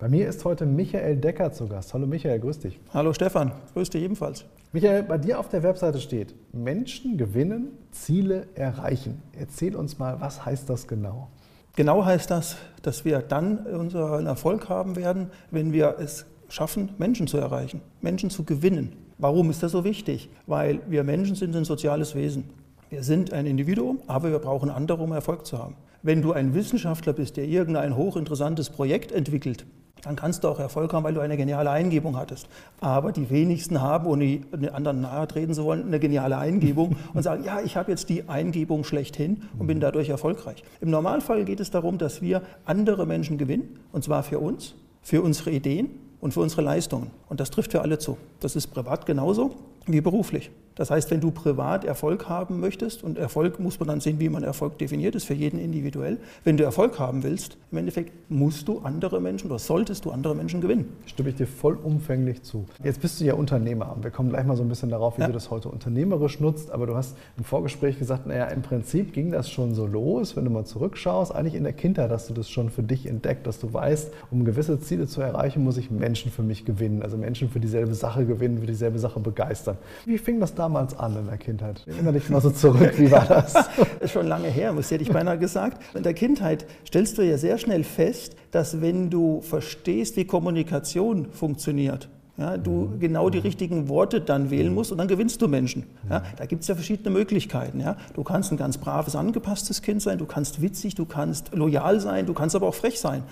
Bei mir ist heute Michael Decker zu Gast. Hallo Michael, grüß dich. Hallo Stefan, grüß dich ebenfalls. Michael, bei dir auf der Webseite steht, Menschen gewinnen, Ziele erreichen. Erzähl uns mal, was heißt das genau? Genau heißt das, dass wir dann unseren Erfolg haben werden, wenn wir es schaffen, Menschen zu erreichen, Menschen zu gewinnen. Warum ist das so wichtig? Weil wir Menschen sind ein soziales Wesen. Wir sind ein Individuum, aber wir brauchen andere, um Erfolg zu haben. Wenn du ein Wissenschaftler bist, der irgendein hochinteressantes Projekt entwickelt, dann kannst du auch Erfolg haben, weil du eine geniale Eingebung hattest. Aber die wenigsten haben, ohne den anderen nahe treten zu wollen, eine geniale Eingebung und sagen, ja, ich habe jetzt die Eingebung schlechthin und bin dadurch erfolgreich. Im Normalfall geht es darum, dass wir andere Menschen gewinnen, und zwar für uns, für unsere Ideen und für unsere Leistungen. Und das trifft für alle zu. Das ist privat genauso wie beruflich. Das heißt, wenn du privat Erfolg haben möchtest, und Erfolg muss man dann sehen, wie man Erfolg definiert, ist für jeden individuell. Wenn du Erfolg haben willst, im Endeffekt musst du andere Menschen oder solltest du andere Menschen gewinnen. Stimme ich dir vollumfänglich zu. Jetzt bist du ja Unternehmer und wir kommen gleich mal so ein bisschen darauf, wie ja. du das heute unternehmerisch nutzt. Aber du hast im Vorgespräch gesagt, naja, im Prinzip ging das schon so los, wenn du mal zurückschaust. Eigentlich in der Kindheit hast du das schon für dich entdeckt, dass du weißt, um gewisse Ziele zu erreichen, muss ich Menschen für mich gewinnen. Also Menschen für dieselbe Sache gewinnen, für dieselbe Sache begeistern. Wie fing das damals an in der Kindheit? Erinnere dich mal so zurück, wie war das? das ist schon lange her, muss hätte ich beinahe gesagt. In der Kindheit stellst du ja sehr schnell fest, dass wenn du verstehst, wie Kommunikation funktioniert, ja, du genau die richtigen Worte dann wählen musst und dann gewinnst du Menschen. Ja, da gibt es ja verschiedene Möglichkeiten. Ja. Du kannst ein ganz braves, angepasstes Kind sein, du kannst witzig, du kannst loyal sein, du kannst aber auch frech sein.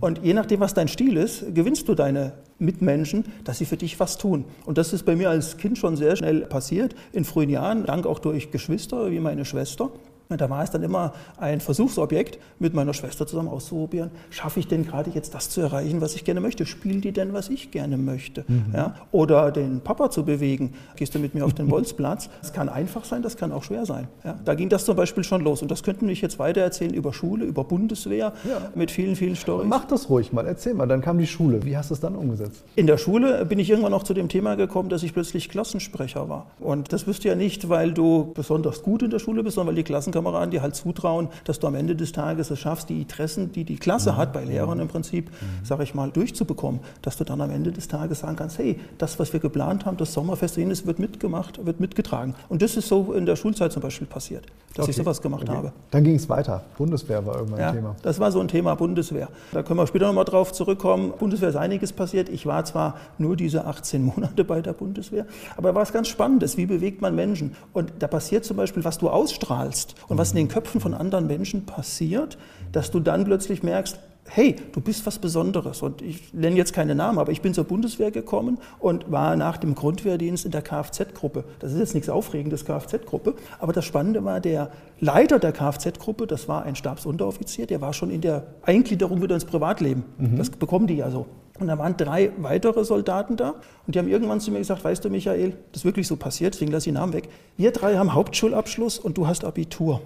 Und je nachdem, was dein Stil ist, gewinnst du deine Mitmenschen, dass sie für dich was tun. Und das ist bei mir als Kind schon sehr schnell passiert, in frühen Jahren, dank auch durch Geschwister wie meine Schwester. Da war es dann immer ein Versuchsobjekt, mit meiner Schwester zusammen auszuprobieren, schaffe ich denn gerade jetzt das zu erreichen, was ich gerne möchte? Spielen die denn, was ich gerne möchte? Mhm. Ja? Oder den Papa zu bewegen, gehst du mit mir auf den Bolzplatz? Das kann einfach sein, das kann auch schwer sein. Ja? Da ging das zum Beispiel schon los. Und das könnten wir jetzt weiter erzählen über Schule, über Bundeswehr, ja. mit vielen, vielen Storys. Mach das ruhig mal, erzähl mal. Dann kam die Schule. Wie hast du es dann umgesetzt? In der Schule bin ich irgendwann noch zu dem Thema gekommen, dass ich plötzlich Klassensprecher war. Und das wirst du ja nicht, weil du besonders gut in der Schule bist, sondern weil die Klassenkameraden Klassenkameraden dir halt zutrauen, dass du am Ende des Tages es schaffst, die Interessen, die die Klasse hat, bei Lehrern im Prinzip, mhm. sage ich mal, durchzubekommen, dass du dann am Ende des Tages sagen kannst, hey, das, was wir geplant haben, das Sommerfest, jenes wird mitgemacht, wird mitgetragen. Und das ist so in der Schulzeit zum Beispiel passiert, dass okay. ich sowas gemacht okay. habe. Dann ging es weiter. Bundeswehr war irgendwann ja, ein Thema. Das war so ein Thema Bundeswehr. Da können wir später nochmal drauf zurückkommen. Bundeswehr ist einiges passiert. Ich war zwar nur diese 18 Monate bei der Bundeswehr, aber war es ganz Spannendes. Wie bewegt man Menschen? Und da passiert zum Beispiel, was du ausstrahlst und was in den Köpfen von anderen Menschen passiert, dass du dann plötzlich merkst, hey, du bist was Besonderes. Und ich nenne jetzt keine Namen, aber ich bin zur Bundeswehr gekommen und war nach dem Grundwehrdienst in der Kfz-Gruppe. Das ist jetzt nichts Aufregendes, Kfz-Gruppe. Aber das Spannende war, der Leiter der Kfz-Gruppe, das war ein Stabsunteroffizier, der war schon in der Eingliederung wieder ins Privatleben. Mhm. Das bekommen die ja so. Und da waren drei weitere Soldaten da und die haben irgendwann zu mir gesagt, weißt du Michael, das ist wirklich so passiert, deswegen lasse ich den Namen weg. Wir drei haben Hauptschulabschluss und du hast Abitur.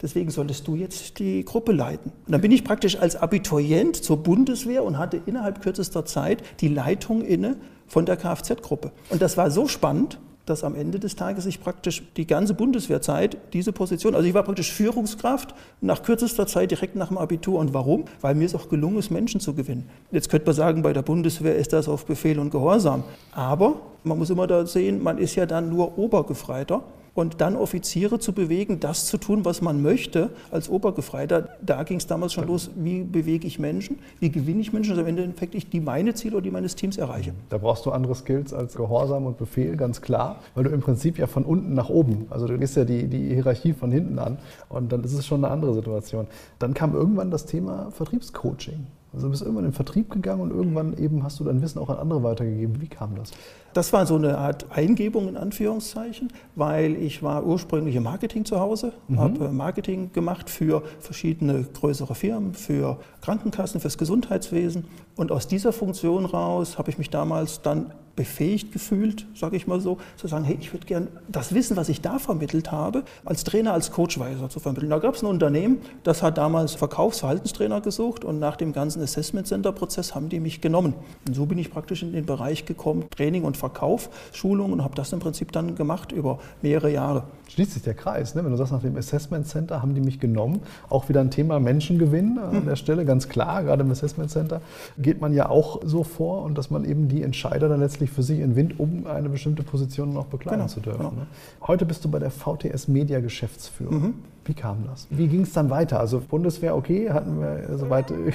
Deswegen solltest du jetzt die Gruppe leiten. Und dann bin ich praktisch als Abiturient zur Bundeswehr und hatte innerhalb kürzester Zeit die Leitung inne von der Kfz-Gruppe. Und das war so spannend, dass am Ende des Tages ich praktisch die ganze Bundeswehrzeit diese Position, also ich war praktisch Führungskraft nach kürzester Zeit direkt nach dem Abitur. Und warum? Weil mir es auch gelungen ist, Menschen zu gewinnen. Jetzt könnte man sagen, bei der Bundeswehr ist das auf Befehl und Gehorsam. Aber man muss immer da sehen, man ist ja dann nur Obergefreiter und dann Offiziere zu bewegen, das zu tun, was man möchte als Obergefreiter. Da ging es damals schon los, wie bewege ich Menschen, wie gewinne ich Menschen, dass am Ende ich die meine Ziele oder die meines Teams erreiche. Da brauchst du andere Skills als Gehorsam und Befehl, ganz klar, weil du im Prinzip ja von unten nach oben, also du gehst ja die, die Hierarchie von hinten an und dann ist es schon eine andere Situation. Dann kam irgendwann das Thema Vertriebscoaching. Also du bist irgendwann in den Vertrieb gegangen und irgendwann eben hast du dein Wissen auch an andere weitergegeben. Wie kam das? Das war so eine Art Eingebung in Anführungszeichen, weil ich war ursprünglich im Marketing zu Hause, mhm. habe äh, Marketing gemacht für verschiedene größere Firmen, für Krankenkassen, fürs Gesundheitswesen. Und aus dieser Funktion raus habe ich mich damals dann befähigt gefühlt, sage ich mal so, zu sagen, hey, ich würde gern das Wissen, was ich da vermittelt habe, als Trainer, als Coachweiser zu vermitteln. Da gab es ein Unternehmen, das hat damals Verkaufsverhaltenstrainer gesucht und nach dem ganzen Assessment Center Prozess haben die mich genommen. Und so bin ich praktisch in den Bereich gekommen, Training und Verkauf, Schulung und habe das im Prinzip dann gemacht über mehrere Jahre. Schließt sich der Kreis, ne? wenn du sagst, nach dem Assessment Center haben die mich genommen. Auch wieder ein Thema Menschengewinn an der Stelle, ganz klar, gerade im Assessment Center geht man ja auch so vor und dass man eben die Entscheider dann letztlich für sich entwindet, um eine bestimmte Position noch bekleiden Genau, zu dürfen. genau. Ne? Heute bist du bei der VTS Media Geschäftsführung. Mhm. Wie kam das? Wie ging es dann weiter? Also Bundeswehr, okay, hatten wir soweit äh,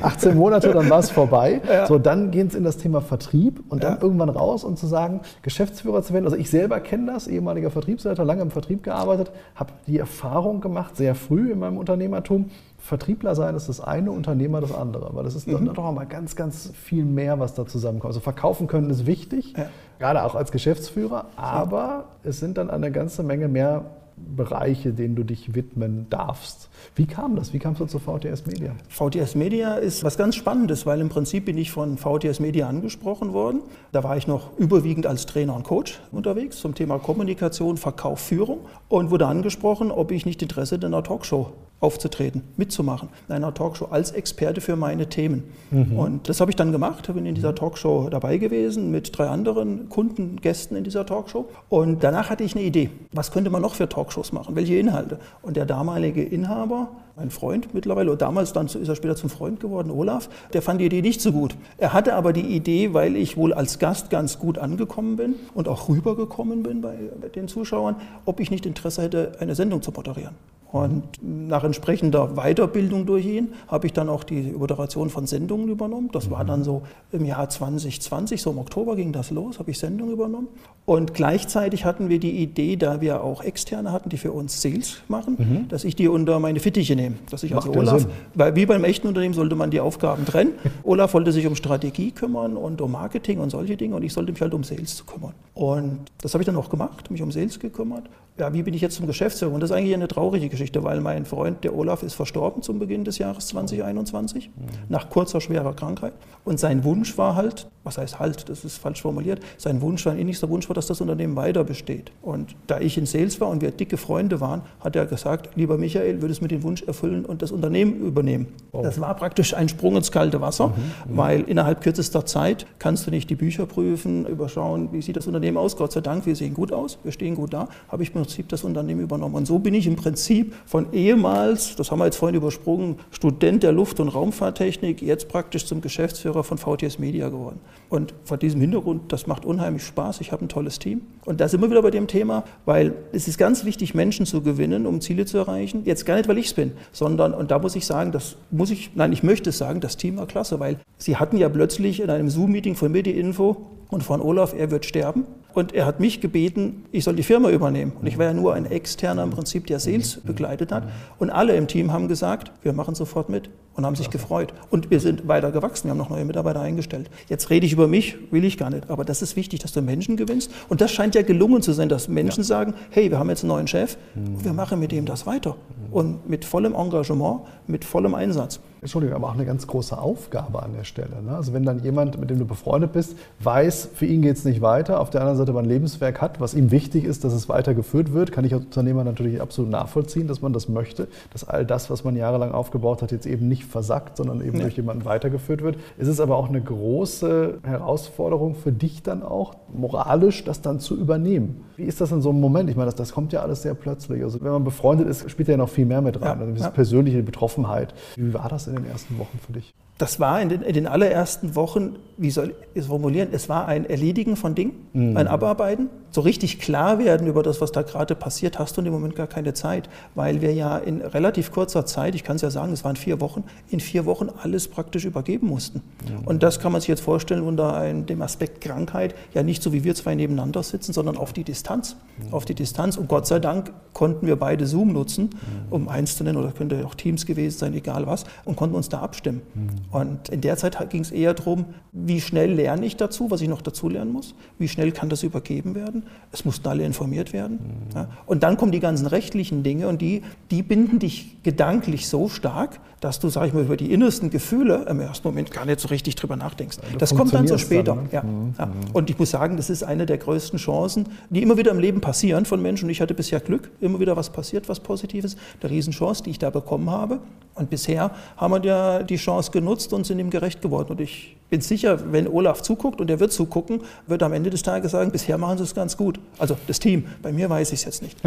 18 Monate, dann war es vorbei. So, dann geht es in das Thema Vertrieb und dann Ja. irgendwann raus und zu sagen, Geschäftsführer zu werden. Also ich selber kenne das, ehemaliger Vertriebsleiter, lange im Vertrieb gearbeitet, habe die Erfahrung gemacht, sehr früh in meinem Unternehmertum, Vertriebler sein ist das eine, Unternehmer das andere. Weil das ist Mhm. dann doch auch mal ganz, ganz viel mehr, was da zusammenkommt. Also verkaufen können ist wichtig, Ja. gerade auch als Geschäftsführer, aber es sind dann eine ganze Menge mehr Bereiche, denen du dich widmen darfst. Wie kam das? Wie kamst du zu VTS Media? VTS Media ist was ganz Spannendes, weil im Prinzip bin ich von VTS Media angesprochen worden. Da war ich noch überwiegend als Trainer und Coach unterwegs zum Thema Kommunikation, Verkauf, Führung und wurde angesprochen, ob ich nicht Interesse in einer Talkshow aufzutreten, mitzumachen, in einer Talkshow als Experte für meine Themen. Und das habe ich dann gemacht, bin in dieser Talkshow dabei gewesen mit drei anderen Kunden, Gästen in dieser Talkshow. Und danach hatte ich eine Idee, was könnte man noch für Talkshows machen, welche Inhalte. Und der damalige Inhaber, mein Freund mittlerweile, und damals dann ist er später zum Freund geworden, Olaf, der fand die Idee nicht so gut. Er hatte aber die Idee, weil ich wohl als Gast ganz gut angekommen bin und auch rübergekommen bin bei, bei den Zuschauern, ob ich nicht Interesse hätte, eine Sendung zu moderieren. Und nach entsprechender Weiterbildung durch ihn habe ich dann auch die Moderation von Sendungen übernommen. Das war dann so im Jahr 2020, so im Oktober ging das los, habe ich Sendungen übernommen. Und gleichzeitig hatten wir die Idee, da wir auch Externe hatten, die für uns Sales machen, dass ich die unter meine Fittiche nehme. Dass ich also Macht Olaf, Sinn. weil wie beim echten Unternehmen sollte man die Aufgaben trennen. Olaf wollte sich um Strategie kümmern und um Marketing und solche Dinge und ich sollte mich halt um Sales kümmern. Und das habe ich dann auch gemacht, mich um Sales gekümmert. Ja, wie bin ich jetzt zum Geschäftsführer? Und das ist eigentlich eine traurige Geschichte, weil mein Freund, der Olaf, ist verstorben zum Beginn des Jahres 2021, nach kurzer, schwerer Krankheit. Und sein Wunsch war halt, was heißt halt, das ist falsch formuliert, sein Wunsch, sein innigster Wunsch war, dass das Unternehmen weiter besteht. Und da ich in Sales war und wir dicke Freunde waren, hat er gesagt, lieber Michael, würdest du mir den Wunsch erfüllen und das Unternehmen übernehmen. Das war praktisch ein Sprung ins kalte Wasser, weil innerhalb kürzester Zeit kannst du nicht die Bücher prüfen, überschauen, wie sieht das Unternehmen aus. Gott sei Dank, wir sehen gut aus, wir stehen gut da, habe ich im Prinzip das Unternehmen übernommen. Und so bin ich im Prinzip von ehemals, das haben wir jetzt vorhin übersprungen, Student der Luft- und Raumfahrttechnik, jetzt praktisch zum Geschäftsführer von VTS Media geworden. Und vor diesem Hintergrund, das macht unheimlich Spaß. Ich habe ein tolles Team. Und da sind wir wieder bei dem Thema, weil es ist ganz wichtig, Menschen zu gewinnen, um Ziele zu erreichen. Jetzt gar nicht, weil ich es bin, sondern, und da muss ich sagen, das muss ich, nein, ich möchte es sagen, das Team war klasse, weil sie hatten ja plötzlich in einem Zoom-Meeting von mir die Info und von Olaf, er wird sterben. Und er hat mich gebeten, ich soll die Firma übernehmen. Und ich war ja nur ein Externer im Prinzip, der Sales begleitet hat. Und alle im Team haben gesagt, wir machen sofort mit und haben sich gefreut. Und wir sind weiter gewachsen, wir haben noch neue Mitarbeiter eingestellt. Jetzt rede ich über mich, will ich gar nicht. Aber das ist wichtig, dass du Menschen gewinnst. Und das scheint ja gelungen zu sein, dass Menschen sagen, hey, wir haben jetzt einen neuen Chef, wir machen mit dem das weiter. Und mit vollem Engagement, mit vollem Einsatz. Entschuldigung, aber auch eine ganz große Aufgabe an der Stelle. Ne? Also wenn dann jemand, mit dem du befreundet bist, weiß, für ihn geht es nicht weiter, auf der anderen Seite aber ein Lebenswerk hat, was ihm wichtig ist, dass es weitergeführt wird, kann ich als Unternehmer natürlich absolut nachvollziehen, dass man das möchte, dass all das, was man jahrelang aufgebaut hat, jetzt eben nicht versackt, sondern eben Ja. durch jemanden weitergeführt wird. Es ist aber auch eine große Herausforderung für dich dann auch, moralisch das dann zu übernehmen. Wie ist das in so einem Moment? Ich meine, das, das kommt ja alles sehr plötzlich. Also wenn man befreundet ist, spielt ja noch viel mehr mit rein. Ja, also diese ja. persönliche Betroffenheit. Wie war das in den ersten Wochen für dich? Das war in den, in den allerersten Wochen, wie soll ich es formulieren, es war ein Erledigen von Dingen, ein Abarbeiten. So richtig klar werden über das, was da gerade passiert, hast du in dem Moment gar keine Zeit, weil wir ja in relativ kurzer Zeit, ich kann es ja sagen, es waren vier Wochen, in vier Wochen alles praktisch übergeben mussten. Und das kann man sich jetzt vorstellen unter ein, dem Aspekt Krankheit, ja nicht so wie wir zwei nebeneinander sitzen, sondern auf die Distanz. Auf die Distanz. Und Gott sei Dank konnten wir beide Zoom nutzen, um eins zu nennen, oder könnte auch Teams gewesen sein, egal was, und konnten uns da abstimmen. Und in der Zeit ging es eher darum, wie schnell lerne ich dazu, was ich noch dazu lernen muss? Wie schnell kann das übergeben werden? Es mussten alle informiert werden. Mhm. Ja. Und dann kommen die ganzen rechtlichen Dinge und die, die binden dich gedanklich so stark, dass du, sag ich mal, über die innersten Gefühle im ersten Moment gar nicht so richtig drüber nachdenkst. Ja, das kommt dann so später. Dann, ne? ja. Mhm. ja. Und ich muss sagen, das ist eine der größten Chancen, die immer wieder im Leben passieren von Menschen. Und ich hatte bisher Glück, immer wieder was passiert, was Positives. Eine Riesenchance, die ich da bekommen habe. Und bisher haben wir ja die Chance genutzt und sind ihm gerecht geworden. Und ich bin sicher, wenn Olaf zuguckt und er wird zugucken, wird er am Ende des Tages sagen, bisher machen sie es ganz gut. Also das Team, bei mir weiß ich es jetzt nicht.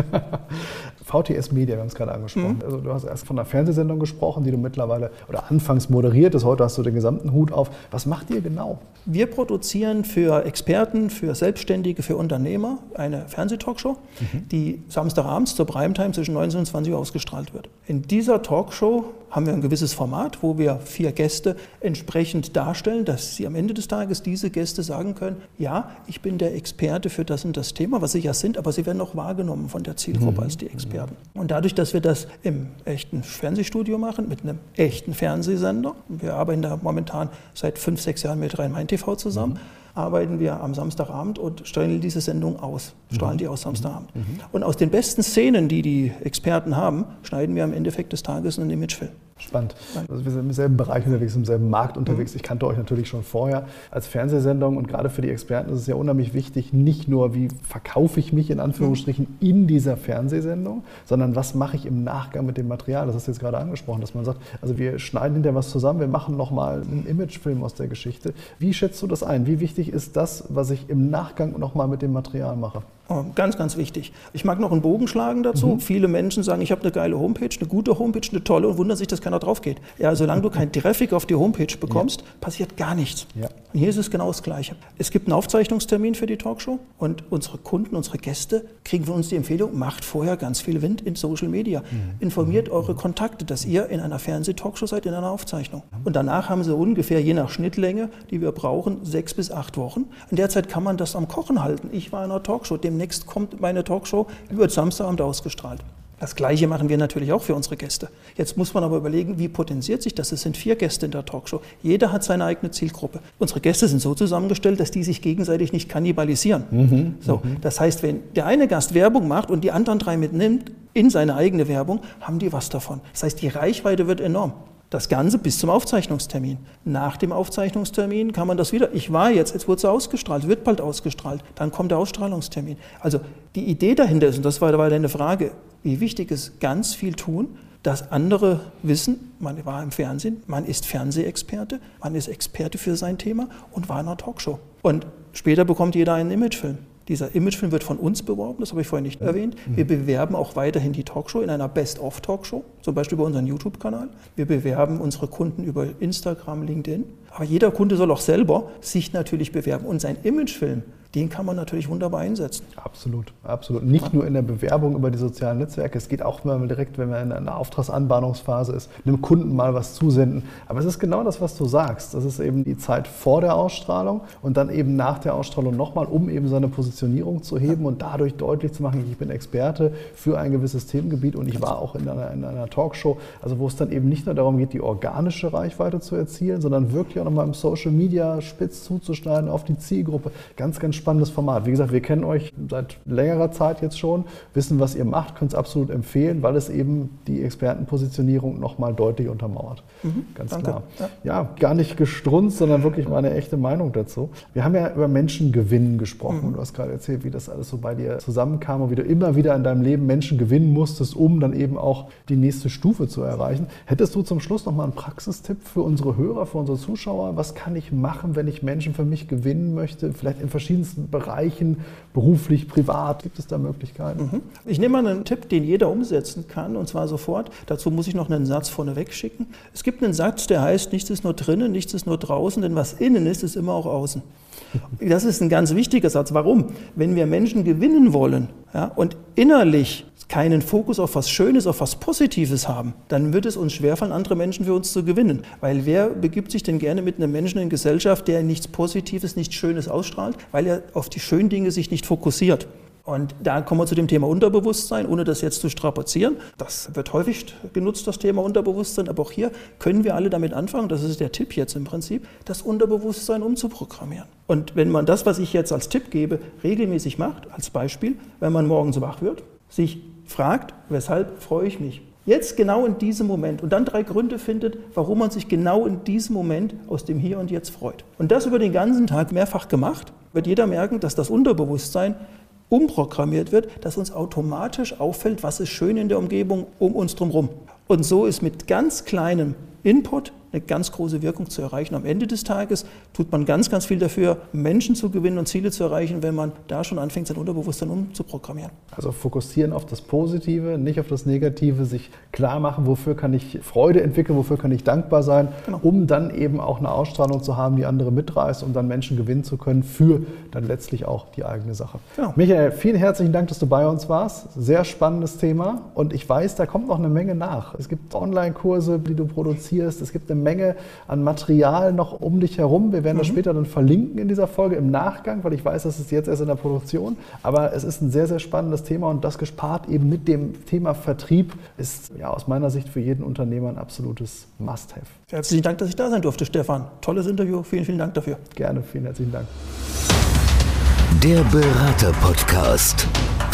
VTS Media, wir haben es gerade angesprochen. Mhm. Also du hast erst von einer Fernsehsendung gesprochen, die du mittlerweile oder anfangs moderiert hast. Heute hast du den gesamten Hut auf. Was macht ihr genau? Wir produzieren für Experten, für Selbstständige, für Unternehmer eine Fernsehtalkshow, mhm. die samstagabends zur Primetime zwischen 19 und 20 Uhr ausgestrahlt wird. In dieser Talkshow haben wir ein gewisses Format, wo wir vier Gäste entsprechend darstellen, dass sie am Ende des Tages diese Gäste sagen können, ja, ich bin der Experte für das und das Thema, was sie ja sind, aber sie werden auch wahrgenommen von der Zielgruppe mhm. als die Experten. Und dadurch, dass wir das im echten Fernsehstudio machen, mit einem echten Fernsehsender, wir arbeiten da momentan seit fünf, sechs Jahren mit Rhein-Main-TV zusammen, mhm arbeiten wir am Samstagabend und stellen diese Sendung aus, strahlen mhm. die aus Samstagabend. Mhm. Und aus den besten Szenen, die die Experten haben, schneiden wir am Endeffekt des Tages einen Imagefilm. Spannend. Also wir sind im selben Bereich unterwegs, im selben Markt unterwegs. Mhm. Ich kannte euch natürlich schon vorher als Fernsehsendung und gerade für die Experten ist es ja unheimlich wichtig, nicht nur, wie verkaufe ich mich in Anführungsstrichen mhm. in dieser Fernsehsendung, sondern was mache ich im Nachgang mit dem Material. Das hast du jetzt gerade angesprochen, dass man sagt, also wir schneiden hinterher was zusammen, wir machen nochmal einen Imagefilm aus der Geschichte. Wie schätzt du das ein? Wie wichtig ist das, was ich im Nachgang nochmal mit dem Material mache? Oh, ganz, ganz wichtig. Ich mag noch einen Bogen schlagen dazu. Mhm. Viele Menschen sagen, ich habe eine geile Homepage, eine gute Homepage, eine tolle und wundern sich, dass keiner drauf geht. Ja, solange du keinen Traffic auf die Homepage bekommst, ja. passiert gar nichts. Ja. Und hier ist es genau das Gleiche. Es gibt einen Aufzeichnungstermin für die Talkshow und unsere Kunden, unsere Gäste kriegen von uns die Empfehlung, macht vorher ganz viel Wind in Social Media. Mhm. Informiert mhm. eure Kontakte, dass ihr in einer Fernseh-Talkshow seid, in einer Aufzeichnung. Und danach haben sie ungefähr, je nach Schnittlänge, die wir brauchen, sechs bis acht Wochen. In der Zeit kann man das am Kochen halten. Ich war in einer Talkshow, dem demnächst kommt meine Talkshow, die wird Samstagabend ausgestrahlt. Das Gleiche machen wir natürlich auch für unsere Gäste. Jetzt muss man aber überlegen, wie potenziert sich das? Es sind vier Gäste in der Talkshow. Jeder hat seine eigene Zielgruppe. Unsere Gäste sind so zusammengestellt, dass die sich gegenseitig nicht kannibalisieren. Mhm, so, mhm. Das heißt, wenn der eine Gast Werbung macht und die anderen drei mitnimmt in seine eigene Werbung, haben die was davon. Das heißt, die Reichweite wird enorm. Das Ganze bis zum Aufzeichnungstermin. Nach dem Aufzeichnungstermin kann man das wieder. Ich war jetzt, jetzt wurde es ausgestrahlt, wird bald ausgestrahlt. Dann kommt der Ausstrahlungstermin. Also die Idee dahinter ist, und das war, war deine Frage, wie wichtig ist ganz viel tun, dass andere wissen, man war im Fernsehen, man ist Fernsehexperte, man ist Experte für sein Thema und war in einer Talkshow. Und später bekommt jeder einen Imagefilm. Dieser Imagefilm wird von uns beworben, das habe ich vorhin nicht mhm. erwähnt. Wir bewerben auch weiterhin die Talkshow in einer Best-of-Talkshow, zum Beispiel über unseren YouTube-Kanal. Wir bewerben unsere Kunden über Instagram, LinkedIn. Aber jeder Kunde soll auch selber sich natürlich bewerben. Und sein Imagefilm, den kann man natürlich wunderbar einsetzen. Absolut, absolut. Nicht nur in der Bewerbung über die sozialen Netzwerke, es geht auch mal direkt, wenn man in einer Auftragsanbahnungsphase ist, einem Kunden mal was zusenden. Aber es ist genau das, was du sagst. Das ist eben die Zeit vor der Ausstrahlung und dann eben nach der Ausstrahlung nochmal, um eben seine Positionierung zu heben und dadurch deutlich zu machen, ich bin Experte für ein gewisses Themengebiet und ich war auch in einer, in einer Talkshow, also wo es dann eben nicht nur darum geht, die organische Reichweite zu erzielen, sondern wirklich auch nochmal im Social Media spitz zuzuschneiden auf die Zielgruppe. Ganz, ganz spannendes Format. Wie gesagt, wir kennen euch seit längerer Zeit jetzt schon, wissen, was ihr macht, können es absolut empfehlen, weil es eben die Expertenpositionierung nochmal deutlich untermauert. Mhm, Ganz danke. klar. Ja. ja. gar nicht gestrunzt, sondern wirklich meine echte Meinung dazu. Wir haben ja über Menschengewinn gesprochen. Mhm. Du hast gerade erzählt, wie das alles so bei dir zusammenkam und wie du immer wieder in deinem Leben Menschen gewinnen musstest, um dann eben auch die nächste Stufe zu erreichen. Hättest du zum Schluss nochmal einen Praxistipp für unsere Hörer, für unsere Zuschauer? Was kann ich machen, wenn ich Menschen für mich gewinnen möchte? Vielleicht in verschiedensten Bereichen, beruflich, privat? Gibt es da Möglichkeiten? Mhm. Ich nehme mal einen Tipp, den jeder umsetzen kann, und zwar sofort. Dazu muss ich noch einen Satz vorneweg schicken. Es gibt einen Satz, der heißt, nichts ist nur drinnen, nichts ist nur draußen, denn was innen ist, ist immer auch außen. Das ist ein ganz wichtiger Satz. Warum? Wenn wir Menschen gewinnen wollen ja, und innerlich keinen Fokus auf was Schönes, auf was Positives haben, dann wird es uns schwerfallen, andere Menschen für uns zu gewinnen. Weil wer begibt sich denn gerne mit einem Menschen in Gesellschaft, der nichts Positives, nichts Schönes ausstrahlt, weil er auf die schönen Dinge sich nicht fokussiert. Und da kommen wir zu dem Thema Unterbewusstsein, ohne das jetzt zu strapazieren. Das wird häufig genutzt, das Thema Unterbewusstsein, aber auch hier können wir alle damit anfangen, das ist der Tipp jetzt im Prinzip, das Unterbewusstsein umzuprogrammieren. Und wenn man das, was ich jetzt als Tipp gebe, regelmäßig macht, als Beispiel, wenn man morgens wach wird, sich fragt, weshalb freue ich mich? Jetzt genau in diesem Moment und dann drei Gründe findet, warum man sich genau in diesem Moment aus dem Hier und Jetzt freut. Und das über den ganzen Tag mehrfach gemacht, wird jeder merken, dass das Unterbewusstsein umprogrammiert wird, dass uns automatisch auffällt, was ist schön in der Umgebung um uns drumherum. Und so ist mit ganz kleinem Input eine ganz große Wirkung zu erreichen. Am Ende des Tages tut man ganz, ganz viel dafür, Menschen zu gewinnen und Ziele zu erreichen, wenn man da schon anfängt, sein Unterbewusstsein umzuprogrammieren. Also fokussieren auf das Positive, nicht auf das Negative, sich klar machen, wofür kann ich Freude entwickeln, wofür kann ich dankbar sein, genau. um dann eben auch eine Ausstrahlung zu haben, die andere mitreißt, um dann Menschen gewinnen zu können für dann letztlich auch die eigene Sache. Genau. Michael, vielen herzlichen Dank, dass du bei uns warst. Sehr spannendes Thema und ich weiß, da kommt noch eine Menge nach. Es gibt Online-Kurse, die du produzierst, es gibt eine Menge an Material noch um dich herum. Wir werden mhm. das später dann verlinken in dieser Folge im Nachgang, weil ich weiß, das ist jetzt erst in der Produktion. Aber es ist ein sehr, sehr spannendes Thema und das gespart eben mit dem Thema Vertrieb ist ja aus meiner Sicht für jeden Unternehmer ein absolutes Must-Have. Herzlichen Dank, dass ich da sein durfte, Stefan. Tolles Interview. Vielen, vielen Dank dafür. Gerne, vielen herzlichen Dank. Der Berater-Podcast.